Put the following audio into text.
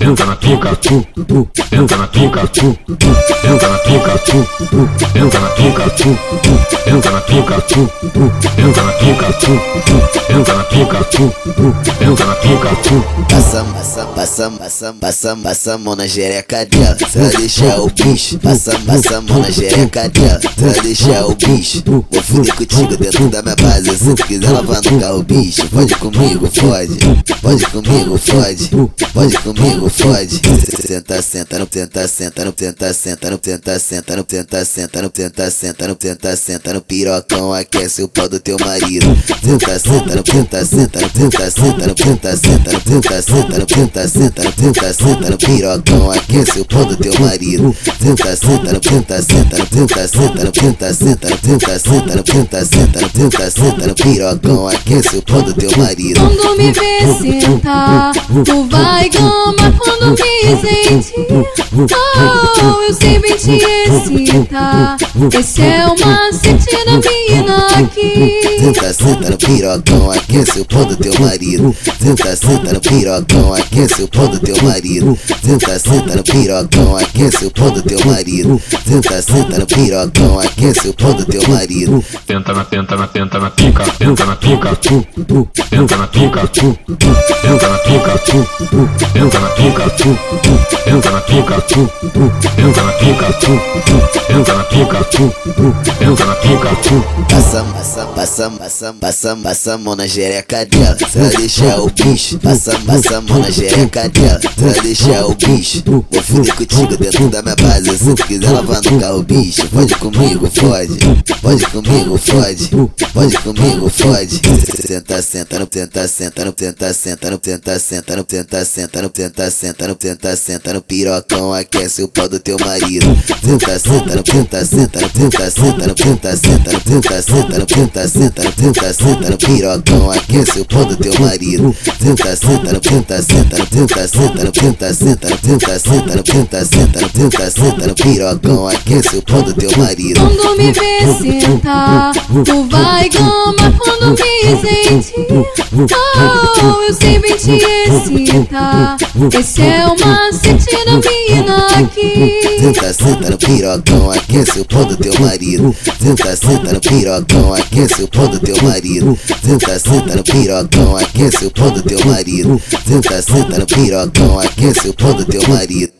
entra na pica, entra na pica, entra na pica, entra na pica, entra na pica, entra na pica, entra na pica, entra na pica. Passa, passa, passa, passa, passa, passa a mão na jereca dela, pra deixar o bicho. Passa, passa a mão na jereca dela, pra deixar o bicho. Vou fuder contigo dentro da minha base, se tu quiser lavar no carro, bicho. Pode comigo, fode, pode comigo, fode, pode comigo, fode. Senta, senta, não tenta, senta, não tenta, senta, não tenta, senta, não tenta, senta, não tenta, senta, não tenta, senta no pirocão, aquece o pau do teu marido. Tenta, senta, não tenta, senta, não tenta, senta, não tenta, senta, não tenta, senta, não tenta, senta, não tenta, senta no pirocão, aquece o pau do teu marido. Tenta, senta, não tenta, senta, não tenta, senta, não tenta, senta, não tenta, senta, não tenta, senta, não tenta, senta no pirocão, aquece o pau do teu marido. Quando me vê sentar, tu vai quando sentir. Oh, eu sempre te excitar. Esse é o macete da mina aqui. Tenta, senta no pirocão, aquece o pau do teu marido. Tenta, senta no pirocão, aquece o pau do teu marido. Tenta, senta no pirocão, aquece o pau do teu marido. Tenta, senta no pirocão, aquece o pau do teu marido. Tenta na, tenta na, tenta na pica, entra na pica, entra na pica, entra na pica, entra na pica, entra na pica, entra na pica, entra na pica, entra na pica. Passa, passa, passa, passa, passa, passa a mão na jereca dela, pra deixar o bicho. Passa, passa a mão na jereca dela, pra deixar o bicho. Vou fuder contigo dentro da minha base, se tu quiser lavar no carro, bicho. Pode comigo, fode, pode comigo, fode, pode comigo, fode. Senta, senta, não tenta, senta, não tenta, senta, não tenta, senta, não tenta, senta, não tenta, senta, não tenta, senta no pirocão, aquece o pau do teu marido. Tenta, senta, não tenta, senta, não tenta, senta, não tenta, senta, não tenta, senta, não tenta, senta, não tenta, senta no pirocão, aquece o pau do teu marido. Tenta, senta, não tenta, senta, não tenta, senta, não tenta, senta, não tenta, senta, não tenta, senta, não tenta, senta no pirocão, aquece o pau do teu marido. Quando me vê sentar, tu vai gama quando me sentir. Oh, eu sempre te excitar. Esse é o macete da mina aqui. Tenta, senta no pirocão, aquece o pau do teu marido. Tenta, senta no pirocão, aquece o pau do teu marido. Tenta, senta no pirocão, aquece o pau do teu marido. Tenta, senta no pirocão, aquece o pau do teu marido.